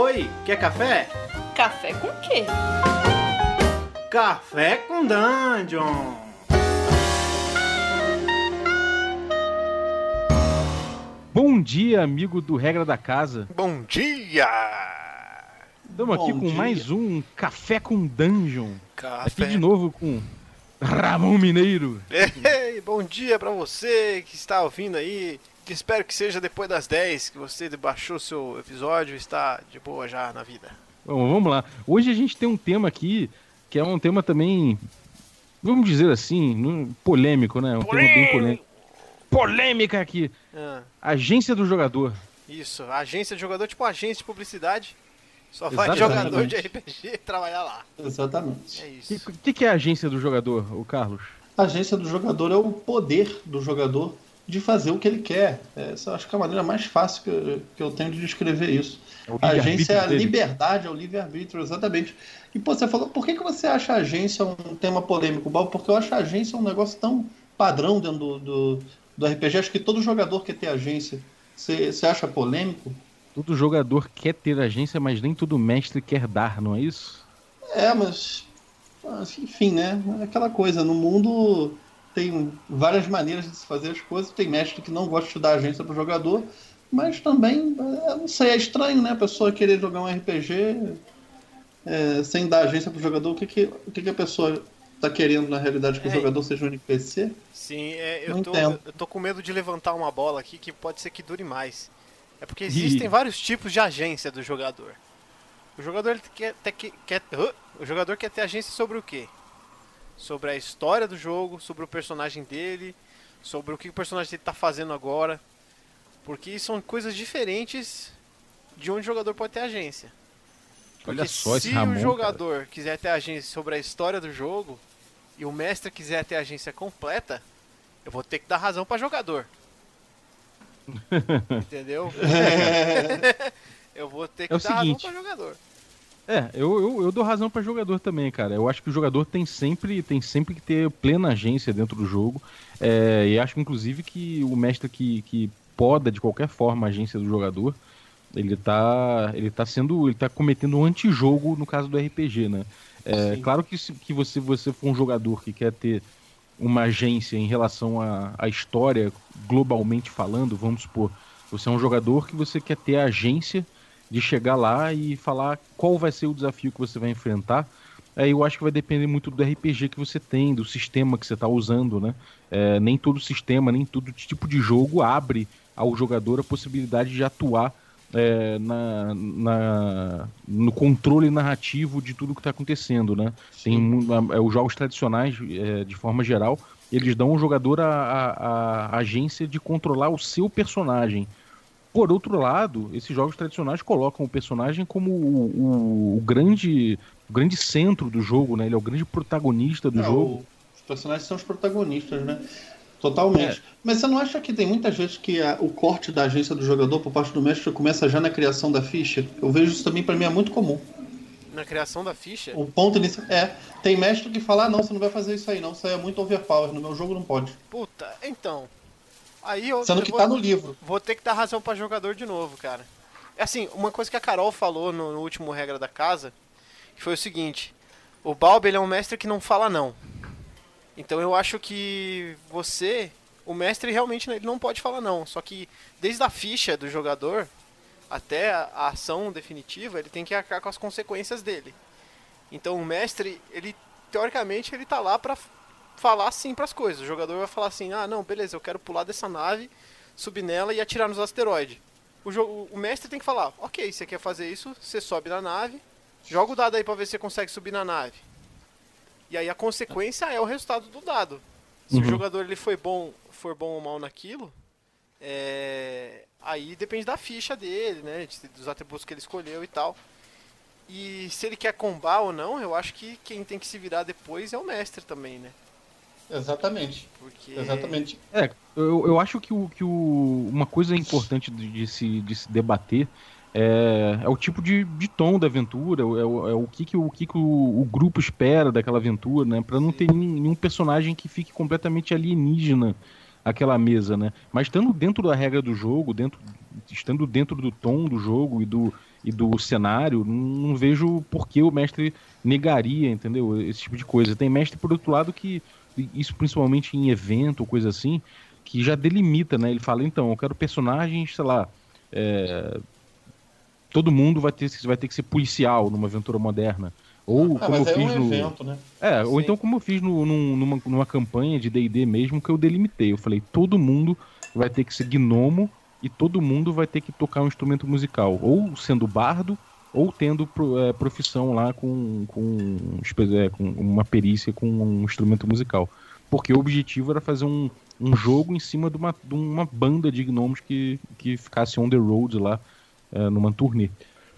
Oi, quer café? Café com quê? Café com Dungeon! Bom dia, amigo do Regra da Casa. Bom dia! Estamos aqui Bom com dia. mais um Café com Dungeon. Café. Aqui de novo com Ramon Mineiro. Ei, bom dia pra você que está ouvindo aí. Que espero que seja depois das 10 que você baixou seu episódio e está de boa já na vida. Bom, vamos lá. Hoje a gente tem um tema aqui que é um tema também, vamos dizer assim, polêmico, né? Um tema bem polêmico. Polêmica aqui. Ah, Agência do jogador. isso, agência de jogador, tipo agência de publicidade. Só vai Exatamente. jogador de RPG trabalhar lá. Exatamente. É O isso. que, que, que é a agência do jogador, o Carlos? A agência do jogador é o poder do jogador de fazer o que ele quer. Essa eu acho que é a maneira mais fácil que eu, que eu tenho de descrever isso. É A agência é a dele. liberdade, é o livre-arbítrio, exatamente. E pô, você falou, por que, que você acha a agência um tema polêmico? Porque eu acho a agência um negócio tão padrão dentro do, do, do RPG. Acho que todo jogador quer ter agência. Você, você acha polêmico? Todo jogador quer ter agência, mas nem todo mestre quer dar, não é isso? É, mas. mas, Enfim, né? É aquela coisa. No mundo tem várias maneiras de se fazer as coisas. Tem mestre que não gosta de dar agência pro jogador. Mas também, é, não sei, é estranho, né? A pessoa querer jogar um RPG é, sem dar agência pro jogador. O que, que, o que, que a pessoa tá querendo na realidade? Que É. o jogador seja um NPC? Sim, é, eu, Não tô, entendo. eu tô com medo de levantar uma bola aqui que pode ser que dure mais. É porque existem vários tipos de agência do jogador. O jogador ele quer, ter que- quer, o jogador quer ter agência sobre o quê? Sobre a história do jogo, sobre o personagem dele, sobre o que o personagem dele tá fazendo agora. Porque são coisas diferentes de onde o jogador pode ter agência. Olha Porque só esse se Ramon. o cara. jogador quiser ter agência sobre a história do jogo e o mestre quiser ter agência completa, eu vou ter que dar razão para jogador. Entendeu? eu vou ter que É o dar seguinte. razão para jogador. É, eu, eu, eu dou razão pra jogador também, cara. Eu acho que o jogador tem sempre, tem sempre que ter plena agência dentro do jogo. É, e acho, inclusive, que o mestre que, que poda de qualquer forma a agência do jogador, ele tá, ele tá sendo. ele tá cometendo um antijogo no caso do RPG, né? É, Sim. claro que se que você, você for um jogador que quer ter uma agência em relação à, à história, globalmente falando, vamos supor, você é um jogador que você quer ter a agência de chegar lá e falar qual vai ser o desafio que você vai enfrentar. Aí eu acho que vai depender muito do RPG que você tem, do sistema que você está usando, né? É, nem todo sistema, nem todo tipo de jogo abre ao jogador a possibilidade de atuar é, na, na- no controle narrativo de tudo que está acontecendo, né? Tem é, os jogos tradicionais, é, de forma geral, eles dão ao jogador a, a- a agência de controlar o seu personagem. Por outro lado, esses jogos tradicionais colocam o personagem como o, o- o grande, o grande centro do jogo, né? Ele é o grande protagonista do Não, jogo. Os personagens são os protagonistas, né? Totalmente. Mas você não acha que tem muitas vezes que a- o corte da agência do jogador por parte do mestre começa já na criação da ficha? Eu vejo isso também, pra mim, é muito comum. Na criação da ficha, O ponto inicial. É, tem mestre que fala: ah, não, você não vai fazer isso aí, não. Isso aí é muito overpower. No meu jogo não pode. puta, então. Aí eu, Sendo que vou, tá no livro. vou ter que dar razão para jogador de novo, cara. É assim, uma coisa que a Carol falou no, no último regra da casa, que foi o seguinte: o Balb ele é um mestre que não fala não. Então eu acho que você, o mestre realmente ele não pode falar não. Só que desde a ficha do jogador até a, ação definitiva, ele tem que arcar com as consequências dele. Então o mestre, ele teoricamente ele tá lá pra f- falar sim pras coisas. O jogador vai falar assim: "Ah, não, beleza, eu quero pular dessa nave, subir nela e atirar nos asteroides". O, jo- o mestre tem que falar: "OK, você quer fazer isso? Você sobe na nave, joga o dado aí pra ver se você consegue subir na nave". E aí a consequência é o resultado do dado. Se Uhum. o jogador ele foi bom, for bom ou mal naquilo, é, aí depende da ficha dele, né? Dos atributos que ele escolheu e tal. E se ele quer combar ou não, eu acho que quem tem que se virar depois é o mestre também, né? Exatamente. Porque Exatamente. É, eu, eu acho que, o, que o, uma coisa importante de, de se, de se debater é, é o tipo de, de tom da aventura, é, o- é o que, que, o, que, que o, o grupo espera daquela aventura, né? Pra não ter nenhum, nenhum personagem que fique completamente alienígena aquela mesa, né? Mas estando dentro da regra do jogo, dentro, estando dentro do tom do jogo e do, e do cenário, não, não vejo por que o mestre negaria, entendeu? Esse tipo de coisa. Tem mestre, por outro lado, que isso principalmente em evento ou coisa assim, que já delimita, né? Ele fala, então, eu quero personagens, sei lá, é... todo mundo vai ter, vai ter que ser policial numa aventura moderna. Ou Ah, como eu é fiz um no. evento, né? É, ou Sim. então como eu fiz no- num- numa, numa campanha de D&D mesmo, que eu delimitei. Eu falei, todo mundo vai ter que ser gnomo e todo mundo vai ter que tocar um instrumento musical. Ou sendo bardo, ou tendo é, profissão lá com, com, é, com uma perícia com um instrumento musical. Porque o objetivo era fazer um, um jogo em cima de uma, de uma banda de gnomos que, que ficasse on the road lá, é, numa turnê.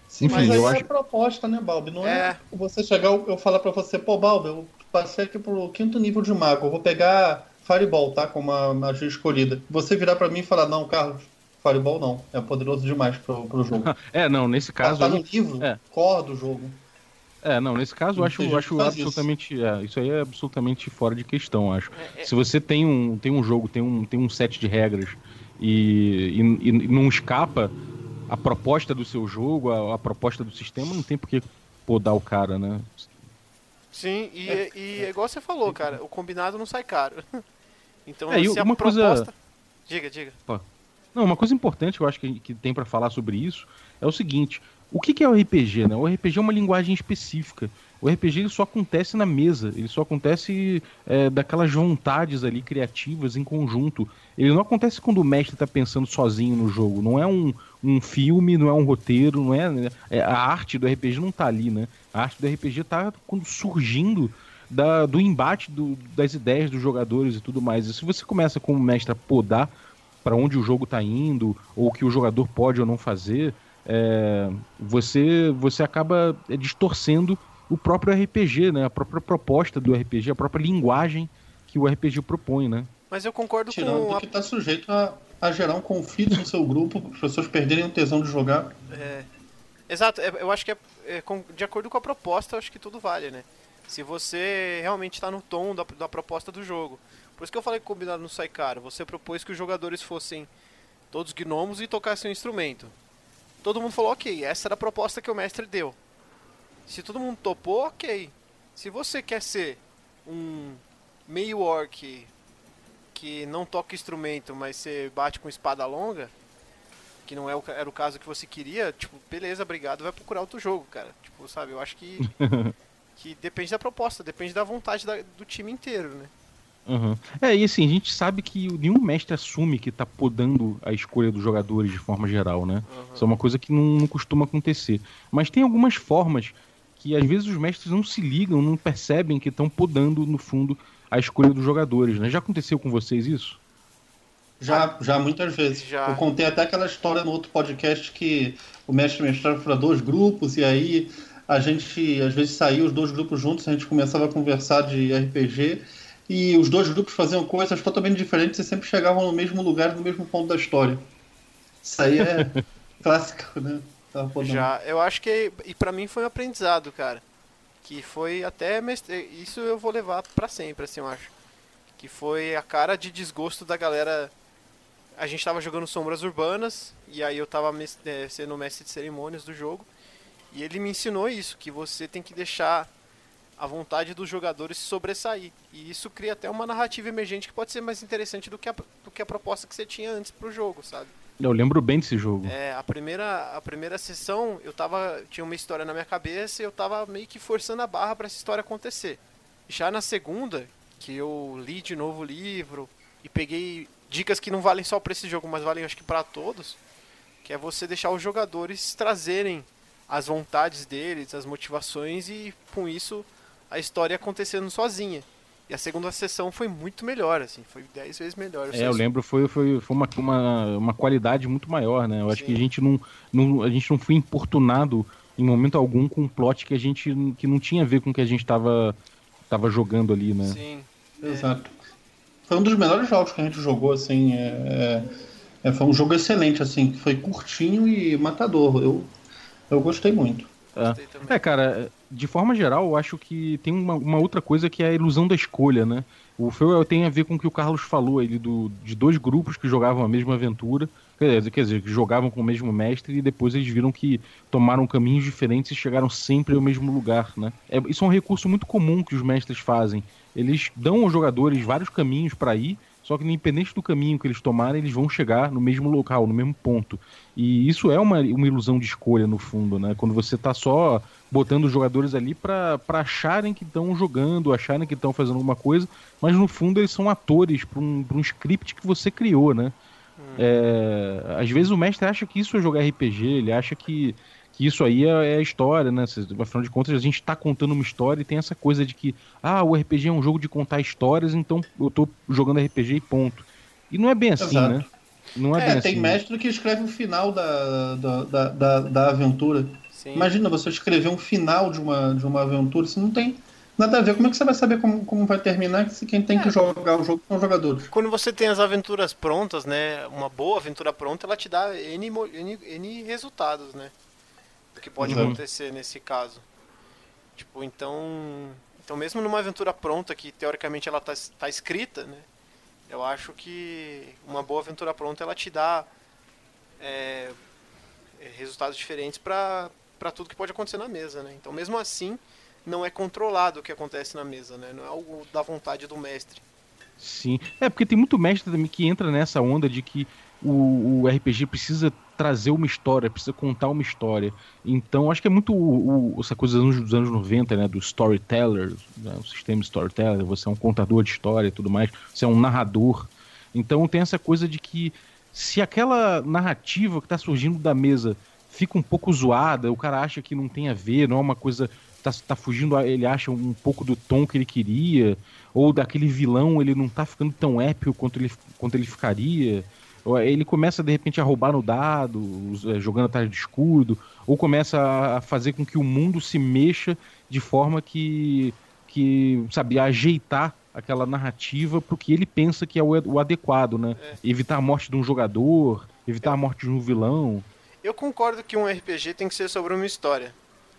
Sim, Enfim, mas aí eu é acho- a proposta, né, Balbi? Não é, É. você chegar eu falar pra você, pô, Balbi, eu passei aqui pro quinto nível de mago, eu vou pegar Fireball, tá? Como a magia escolhida. Você virar pra mim e falar, não, Carlos, Fireball não, é poderoso demais pro, pro jogo. É, não, nesse caso tá no livro, é. core do jogo. É, não, nesse caso eu acho, eu acho absolutamente. é, isso aí é absolutamente fora de questão, acho. É, é- Se você tem um, tem um jogo, tem um, tem um set de regras e, e, e não escapa a proposta do seu jogo, a, a proposta do sistema, não tem por que podar o cara, né? Sim, e, e é igual você falou, cara, o combinado não sai caro. Então, É, se a uma coisa- proposta... Diga, diga. Não, uma coisa importante que eu acho que, que tem pra falar sobre isso é o seguinte: o que, que é o RPG, né? O RPG é uma linguagem específica. O RPG ele só acontece na mesa, ele só acontece é, daquelas vontades ali criativas em conjunto. Ele não acontece quando o mestre tá pensando sozinho no jogo. Não é um, um filme, não é um roteiro, não é, é- A arte do RPG não tá ali, né? A arte do RPG tá quando surgindo da- do embate do- das ideias dos jogadores e tudo mais. E se você começa como mestre a podar para onde o jogo está indo, ou o que o jogador pode ou não fazer, é, você, você acaba é, distorcendo o próprio RPG, né? A própria proposta do RPG, a própria linguagem que o RPG propõe, né? Mas eu concordo Tirando com a que tá sujeito a, a gerar um conflito no seu grupo, as pessoas perderem o tesão de jogar. É, exato, é, eu acho que é, é com- de acordo com a proposta, eu acho que tudo vale, né? Se você realmente está no tom da, da proposta do jogo. Por isso que eu falei que combinado não sai caro. Você propôs que os jogadores fossem todos gnomos e tocassem um instrumento. Todo mundo falou, ok, essa era a proposta que o mestre deu. Se todo mundo topou, ok. Se você quer ser um meio orc que não toca instrumento, mas você bate com espada longa, que não é o, era o caso que você queria, tipo, beleza, obrigado, vai procurar outro jogo, cara. Tipo, sabe, eu acho que que depende da proposta, depende da vontade da- do time inteiro, né? Uhum. É, e assim, a gente sabe que nenhum mestre assume que tá podando a escolha dos jogadores de forma geral, né? Isso é uma coisa que não, não costuma acontecer. Mas tem algumas formas que às vezes os mestres não se ligam, não percebem que estão podando, no fundo, a escolha dos jogadores, né? Já aconteceu com vocês isso? Já, já muitas vezes. Já. Eu contei até aquela história no outro podcast que o mestre mestrava para dois grupos e aí a gente às vezes saía os dois grupos juntos, a gente começava a conversar de RPG e os dois grupos faziam coisas totalmente diferentes e sempre chegavam no mesmo lugar, no mesmo ponto da história. Isso aí é clássico, né? Podendo. Já, eu acho que e para mim foi um aprendizado, cara, que foi até mestre, isso eu vou levar pra sempre, assim, eu acho. Que foi a cara de desgosto da galera. A gente tava jogando Sombras Urbanas e aí eu tava eh, sendo mestre de cerimônias do jogo e ele me ensinou isso, que você tem que deixar a vontade dos jogadores se sobressair. E isso cria até uma narrativa emergente que pode ser mais interessante do que a, do que a proposta que você tinha antes pro jogo, sabe? Eu lembro bem desse jogo. É, a primeira, a primeira sessão eu tava. Tinha uma história na minha cabeça e eu tava meio que forçando a barra pra essa história acontecer. Já na segunda, que eu li de novo o livro e peguei dicas que não valem só pra esse jogo, mas valem acho que pra todos, que é você deixar os jogadores trazerem as vontades deles, as motivações e com isso a história acontecendo sozinha. E a segunda sessão foi muito melhor, assim, foi 10 vezes melhor. É, eu lembro, foi, foi, foi uma, uma, uma qualidade muito maior, né? Eu acho Sim. que a gente não, não, a gente não foi importunado em momento algum com um plot que a gente que não tinha a ver com o que a gente tava, tava jogando ali, né? Sim. Exato. Foi um dos melhores jogos que a gente jogou, assim. é- é- é, foi um jogo excelente, assim, que foi curtinho e matador. Eu, eu gostei muito. Gostei também. É, cara, de forma geral, eu acho que tem uma, uma, outra coisa que é a ilusão da escolha, né? O Feu tem a ver com o que o Carlos falou, ele do, de dois grupos que jogavam a mesma aventura, quer dizer, quer dizer, que jogavam com o mesmo mestre e depois eles viram que tomaram caminhos diferentes e chegaram sempre ao mesmo lugar, né? É, isso é um recurso muito comum que os mestres fazem. Eles dão aos jogadores vários caminhos para ir, só que independente do caminho que eles tomarem, eles vão chegar no mesmo local, no mesmo ponto. E isso é uma, uma ilusão de escolha, no fundo, né? Quando você tá só botando os jogadores ali para acharem que estão jogando, acharem que estão fazendo alguma coisa, mas no fundo eles são atores para um, um script que você criou, né? Hum. É, às vezes o mestre acha que isso é jogar RPG, ele acha que que isso aí é, é a história, né? Afinal de contas, a gente está contando uma história e tem essa coisa de que, ah, o RPG é um jogo de contar histórias, então eu estou jogando RPG e ponto. E não é bem assim, Exato. né? Não é, é bem tem assim, mestre que escreve o final da, da, da, da, da aventura. Sim. Imagina você escrever um final de uma, de uma aventura, você não tem nada a ver. Como é que você vai saber como, como vai terminar se quem tem é. que jogar o jogo são os jogadores? Quando você tem as aventuras prontas, né? Uma boa aventura pronta, ela te dá N, N, N resultados, né? Que pode uhum. acontecer nesse caso. Tipo, então. Então mesmo numa aventura pronta, que teoricamente ela tá, tá escrita, né? Eu acho que uma boa aventura pronta ela te dá é, resultados diferentes para tudo que pode acontecer na mesa, né? Então mesmo assim não é controlado o que acontece na mesa, né? Não é algo da vontade do mestre. Sim, é porque tem muito mestre também que entra nessa onda de que o, o RPG precisa trazer uma história, precisa contar uma história. Então, acho que é muito o, o, essa coisa dos anos, dos anos 90, né? Do storyteller, né, o sistema storyteller, você é um contador de história e tudo mais, você é um narrador. Então, tem essa coisa de que se aquela narrativa que está surgindo da mesa fica um pouco zoada, o cara acha que não tem a ver, não é uma coisa. Tá, tá fugindo, ele acha um pouco do tom que ele queria, ou daquele vilão ele não tá ficando tão épico quanto ele, quanto ele ficaria ele começa de repente a roubar no dado, é, jogando atrás de escudo, ou começa a fazer com que o mundo se mexa de forma que, que sabe, ajeitar aquela narrativa para o que ele pensa que é o, adequado, né? É. Evitar a morte de um jogador, evitar a morte de um vilão. Eu concordo que um RPG tem que ser sobre uma história.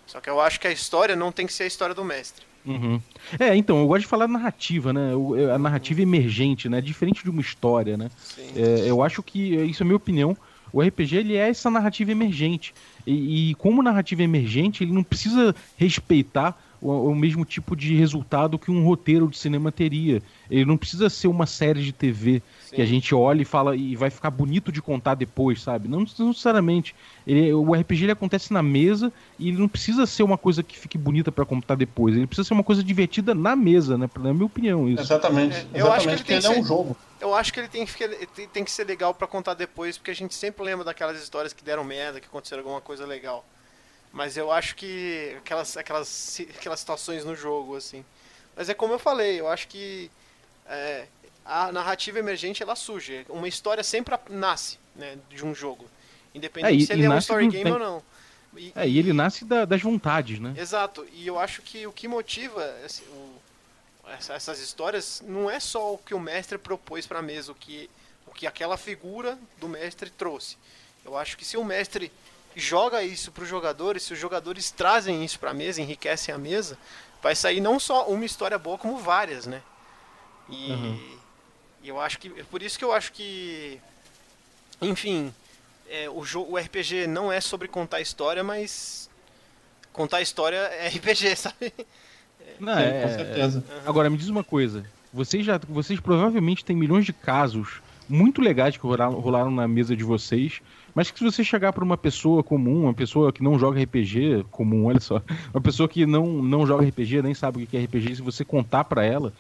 Só que eu acho que a história não tem que ser a história do mestre. Uhum. É, então, eu gosto de falar narrativa, né? A narrativa emergente, né? Diferente de uma história, né? É, eu acho que, isso é minha opinião, o RPG ele é essa narrativa emergente. E, e como narrativa emergente, ele não precisa respeitar o, o, mesmo tipo de resultado que um roteiro de cinema teria. Ele não precisa ser uma série de TV Sim. que a gente olha e fala e vai ficar bonito de contar depois, sabe? Não, não necessariamente. Ele, o RPG ele acontece na mesa e ele não precisa ser uma coisa que fique bonita para contar depois. Ele precisa ser uma coisa divertida na mesa, né? Na minha opinião, isso. Exatamente. É, eu acho que ele, tem ele é um jogo. Eu acho que ele tem que, tem que ser legal para contar depois, porque a gente sempre lembra daquelas histórias que deram merda, que aconteceram alguma coisa legal. Mas eu acho que aquelas, aquelas, aquelas situações no jogo, assim. Mas é como eu falei, eu acho que é, a narrativa emergente ela surge. Uma história sempre nasce né, de um jogo. Independente é, e, se ele é um story game tem... ou não. E, é, e ele nasce da, das vontades, né? Exato. E eu acho que o que motiva assim, o, essa, essas histórias não é só o que o mestre propôs para a mesa, o que, o que aquela figura do mestre trouxe. Eu acho que se o mestre joga isso para os jogadores, se os jogadores trazem isso para a mesa, enriquecem a mesa, vai sair não só uma história boa, como várias, né? E uhum. eu acho que. É por isso que eu acho que. Enfim, é, o, jogo, o RPG não é sobre contar história, mas. Contar história é RPG, sabe? Não, é, com certeza. Uhum. Agora, me diz uma coisa. Vocês, já, vocês provavelmente têm milhões de casos muito legais que rolaram, rolaram na mesa de vocês mas que se você chegar para uma pessoa comum, uma pessoa que não joga RPG comum, olha só, uma pessoa que não, não joga RPG, nem sabe o que é RPG, se você contar para ela,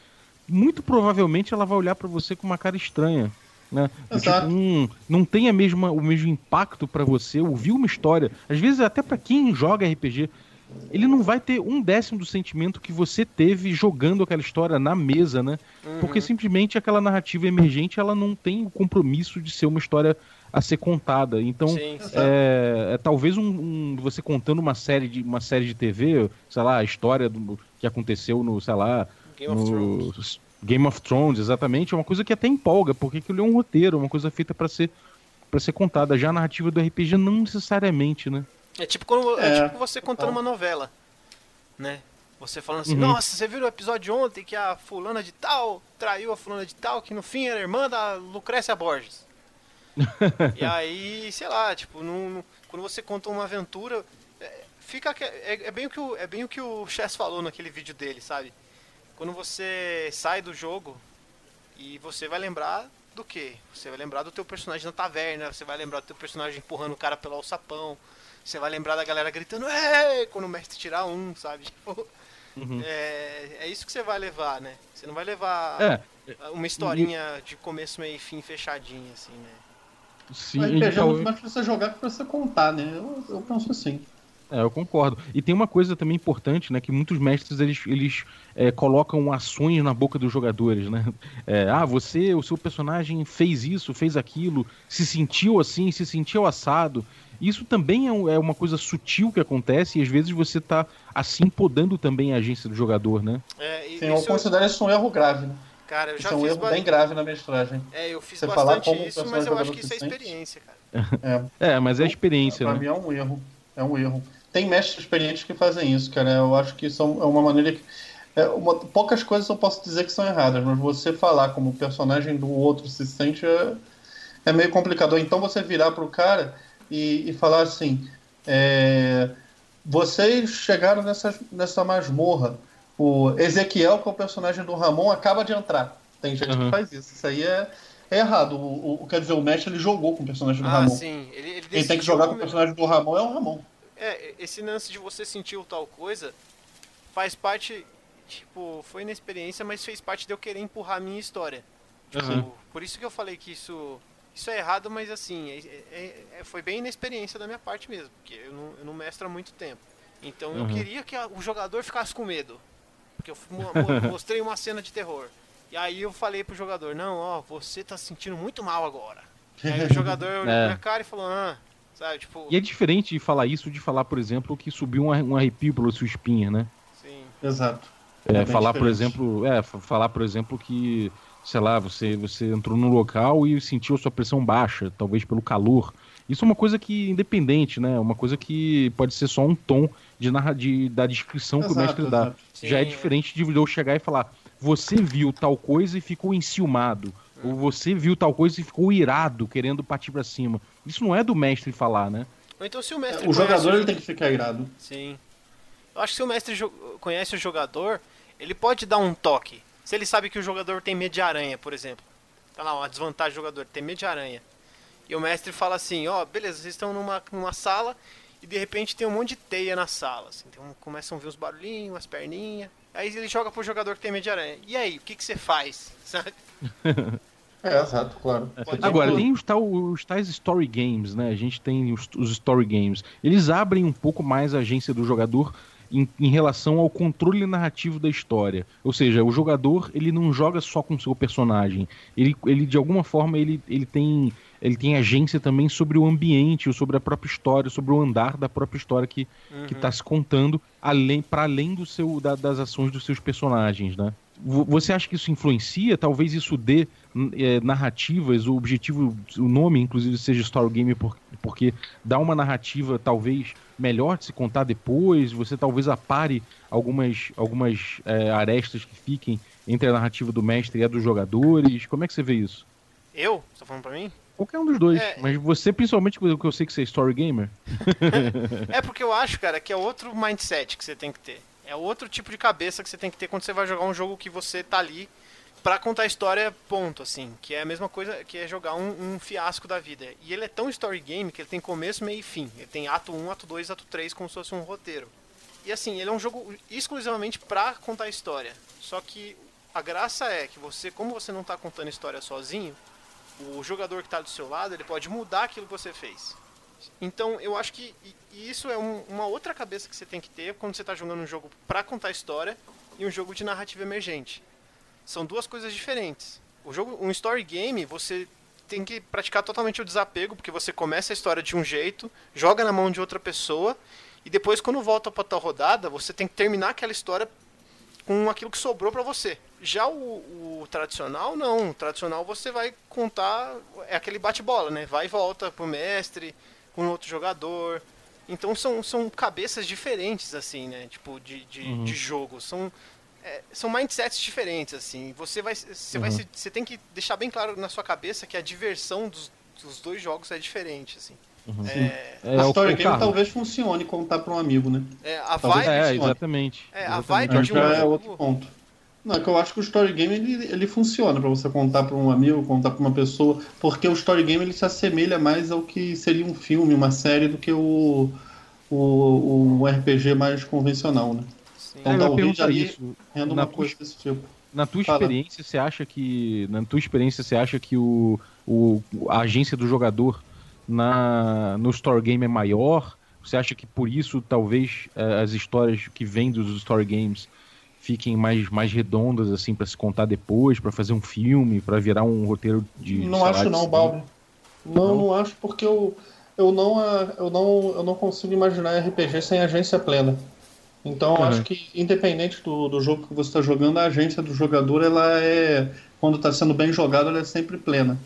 muito provavelmente ela vai olhar para você com uma cara estranha. Né? Tipo, um, não tem a mesma, o mesmo impacto para você ouvir uma história. Às vezes, até para quem joga RPG, ele não vai ter um décimo do sentimento que você teve jogando aquela história na mesa, né? Uhum. Porque simplesmente aquela narrativa emergente ela não tem o compromisso de ser uma história a ser contada. Então, Sim, é, é, talvez um, um, você contando uma série de uma série de TV, sei lá, a história do, que aconteceu no, sei lá, Game no, of Thrones. Game of Thrones, exatamente, é uma coisa que até empolga, porque aquilo é um roteiro, uma coisa feita para ser para ser contada. Já a narrativa do RPG não necessariamente, né? É tipo, quando, é, é tipo você contando uma novela. né? Você falando assim, Uhum. nossa, você viu o episódio de ontem que a fulana de tal traiu a fulana de tal, que no fim era irmã da Lucrécia Borges. e aí, sei lá, tipo, não- não- quando você conta uma aventura, é, fica que- é, é bem o que o, é bem o que o Chess falou naquele vídeo dele, sabe? Quando você sai do jogo e você vai lembrar do quê? Você vai lembrar do teu personagem na taverna, você vai lembrar do teu personagem empurrando o cara pelo alçapão, você vai lembrar da galera gritando quando o mestre tirar um, sabe? Tipo, Uhum. é, é isso que você vai levar, né? Você não vai levar É, uma historinha de começo, meio e fim fechadinha, assim, né? Sim, O RPG é muito mais pra você jogar que pra você contar, né? Eu, eu penso assim. É, eu concordo. E tem uma coisa também importante, né? Que muitos mestres eles, eles é, colocam ações na boca dos jogadores, né? É, ah, você, o seu personagem fez isso, fez aquilo, se sentiu assim, se sentiu assado. Isso também é, um- é uma coisa sutil que acontece e às vezes você tá assim podando também a agência do jogador, né? É, e Sim, eu- considero isso um erro grave, né? Cara, eu Isso já é um erro ba- bem grave na mestragem. É, eu fiz Você falar bastante como o isso, mas eu acho que isso é experiência, cara. É. É, mas é a experiência, Pra né? mim é um erro. É um erro. Tem mestres experientes que fazem isso, cara. Eu acho que isso é uma maneira que. é uma- poucas coisas eu posso dizer que são erradas, mas você falar como o personagem do outro se sente é, é meio complicado. Ou então você virar pro cara e, e falar assim: é, vocês chegaram nessa, nessa masmorra. O Ezequiel, que é o personagem do Ramon, acaba de entrar. Tem gente Uhum. que faz isso. Isso aí é, é errado. O, o- quer dizer, o mestre ele jogou com o personagem do Ah, Ramon. sim. Ele, ele Quem tem que jogar com o personagem do Ramon é o Ramon. É, esse lance de você sentir o tal coisa faz parte, tipo, foi inexperiência, mas fez parte de eu querer empurrar a minha história. Tipo, Uhum. por isso que eu falei que isso, isso é errado, mas assim, é- é- é- foi bem inexperiência da minha parte mesmo, porque eu não, eu não mestro há muito tempo. Então eu Uhum. queria que a- o jogador ficasse com medo. Porque eu mo- mo- mostrei uma cena de terror. E aí eu falei pro jogador, não, ó, você tá se sentindo muito mal agora. E aí o jogador olhou É. pra minha cara e falou, ah, sabe, tipo, E é diferente de falar isso de falar, por exemplo, que subiu um, arre- um arrepio pela sua espinha, né? sim. Exato. É, bem falar, por exemplo, é, fa- falar, por exemplo, que, sei lá, você, você entrou num local e sentiu a sua pressão baixa, talvez pelo calor. Isso é uma coisa que, independente, né? Uma coisa que pode ser só um tom de, narra, de da descrição que o Exato, mestre dá. exato. Já é Sim, diferente de eu chegar e falar, você viu tal coisa e ficou enciumado. Ou você viu tal coisa e ficou irado, querendo partir pra cima. Isso não é do mestre falar, né? Ou então se o mestre O conhece jogador o ele tem que ficar irado. Sim. Eu acho que se o mestre jo- conhece o jogador, ele pode dar um toque. Se ele sabe que o jogador tem medo de aranha, por exemplo. Tá lá, uma desvantagem do jogador, tem medo de aranha. E o mestre fala assim, ó, beleza, vocês estão numa, numa sala e de repente tem um monte de teia na sala. Assim, então começam a ver uns barulhinhos, umas perninhas. Aí ele joga pro jogador que tem medo de aranha. E aí, o que, que você faz? Sabe? É, exato, claro. Pode- Agora, tem os, tal, os tais story games, né? A gente tem os, os story games. Eles abrem um pouco mais a agência do jogador em, em relação ao controle narrativo da história. Ou seja, o jogador ele não joga só com o seu personagem. Ele, ele de alguma forma, ele, ele, tem, ele tem agência também sobre o ambiente, ou sobre a própria história, sobre o andar da própria história que que está se contando além para além do seu da- das ações dos seus personagens, né? Vo- Você acha que isso influencia? Talvez isso dê n- eh, narrativas, o objetivo, o nome inclusive seja story game por- porque dá uma narrativa talvez melhor de se contar depois. Você talvez apare algumas algumas eh, arestas que fiquem entre a narrativa do mestre e a dos jogadores. Como é que você vê isso? Eu? Você tá falando pra mim? Qualquer um dos dois, É. mas você principalmente porque eu sei que você é story gamer. É porque eu acho, cara, que é outro mindset que você tem que ter. É outro tipo de cabeça que você tem que ter quando você vai jogar um jogo que você tá ali pra contar história, ponto, assim. Que é a mesma coisa que é jogar um, um fiasco da vida. E ele é tão story game que ele tem começo, meio e fim. Ele tem ato 1, ato 2, ato 3, como se fosse um roteiro. E assim, ele é um jogo exclusivamente pra contar história. Só que a graça é que você, como você não tá contando história sozinho, o jogador que tá do seu lado, ele pode mudar aquilo que você fez. Então, eu acho que isso é um- uma outra cabeça que você tem que ter quando você está jogando um jogo para contar história e um jogo de narrativa emergente. São duas coisas diferentes. O jogo, um story game, você tem que praticar totalmente o desapego, porque você começa a história de um jeito, joga na mão de outra pessoa e depois quando volta para tal rodada, você tem que terminar aquela história com aquilo que sobrou para você. Já o, o tradicional, não. O tradicional você vai contar. É aquele bate-bola, né? Vai e volta pro mestre, com outro jogador. Então são, são cabeças diferentes, assim, né? Tipo, de, de, Uhum. de jogo. São, é, são mindsets diferentes, assim. Você vai. Você vai Uhum. se- você tem que deixar bem claro na sua cabeça que a diversão dos, dos dois jogos é diferente, assim. Uhum. É, É, a o- Story o Game Carlos. talvez funcione contar para um amigo, né? é, a Talvez vibe. É, funcione. exatamente. É, a vibe de um já é jogo- outro ponto. Não, é que eu acho que o Story Game ele, ele funciona para você contar para um amigo, contar para uma pessoa, porque o Story Game ele se assemelha mais ao que seria um filme, uma série, do que o, o, o RPG mais convencional, né? Sim. Então, É, talvez ali isso. Renda Na uma tua- coisa desse tipo. Na tua Fala. experiência, você acha que. Na tua experiência, você acha que o, o, a agência do jogador na, no Story Game é maior? Você acha que por isso talvez eh, as histórias que vêm dos Story Games fiquem mais, mais redondas, assim, para se contar depois, para fazer um filme, para virar um roteiro de. Não lá, acho de não? Balbi. Não, Não? não acho porque eu, eu, não, ah, eu, não, eu não consigo imaginar RPG sem agência plena. Então Uhum. acho que, independente do, do jogo que você está jogando, a agência do jogador, ela é. Quando está sendo bem jogado, ela é sempre plena.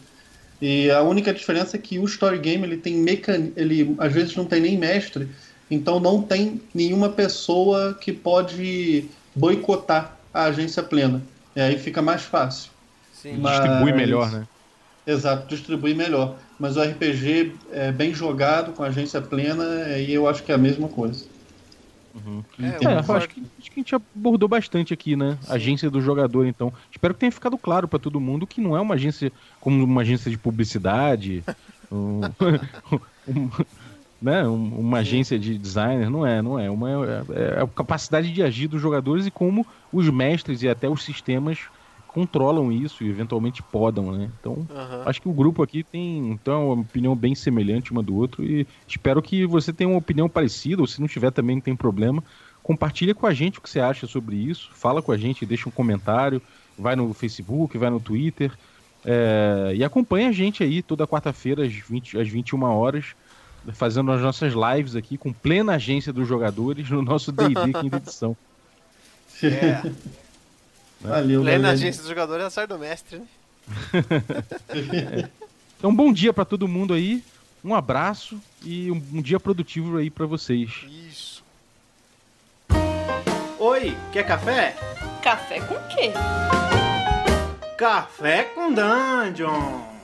E a única diferença é que o story game ele tem mecan... ele às vezes não tem nem mestre, então não tem nenhuma pessoa que pode boicotar a agência plena. E aí fica mais fácil. Sim. Mas- Distribui melhor, né? Exato, distribui melhor. Mas o RPG é bem jogado, com agência plena, e eu acho que é a mesma coisa. Uhum. É, eu É, acho que, acho que a gente abordou bastante aqui, né? Sim. Agência do jogador, então. Espero que tenha ficado claro para todo mundo que não é uma agência como uma agência de publicidade, um- um- né? um- uma agência de designer, não é, não é. Uma, é, é a capacidade de agir dos jogadores e como os mestres e até os sistemas controlam isso e eventualmente podam, né? Então, Aham. Acho que o grupo aqui tem então, uma opinião bem semelhante uma do outro e espero que você tenha uma opinião parecida, ou se não tiver também não tem problema. Compartilha com a gente o que você acha sobre isso, fala com a gente, deixa um comentário, vai no Facebook, vai no Twitter é, e acompanha a gente aí toda quarta-feira às, 20, às 21 horas, fazendo as nossas lives aqui com plena agência dos jogadores no nosso D&D quinta edição. É. Valeu, Lendo na galera. agência do jogador é azar do mestre, né? Então, bom dia para todo mundo aí, um abraço e um, um dia produtivo aí para vocês. Isso. Oi, quer café? Café com quê? Café com Dungeon!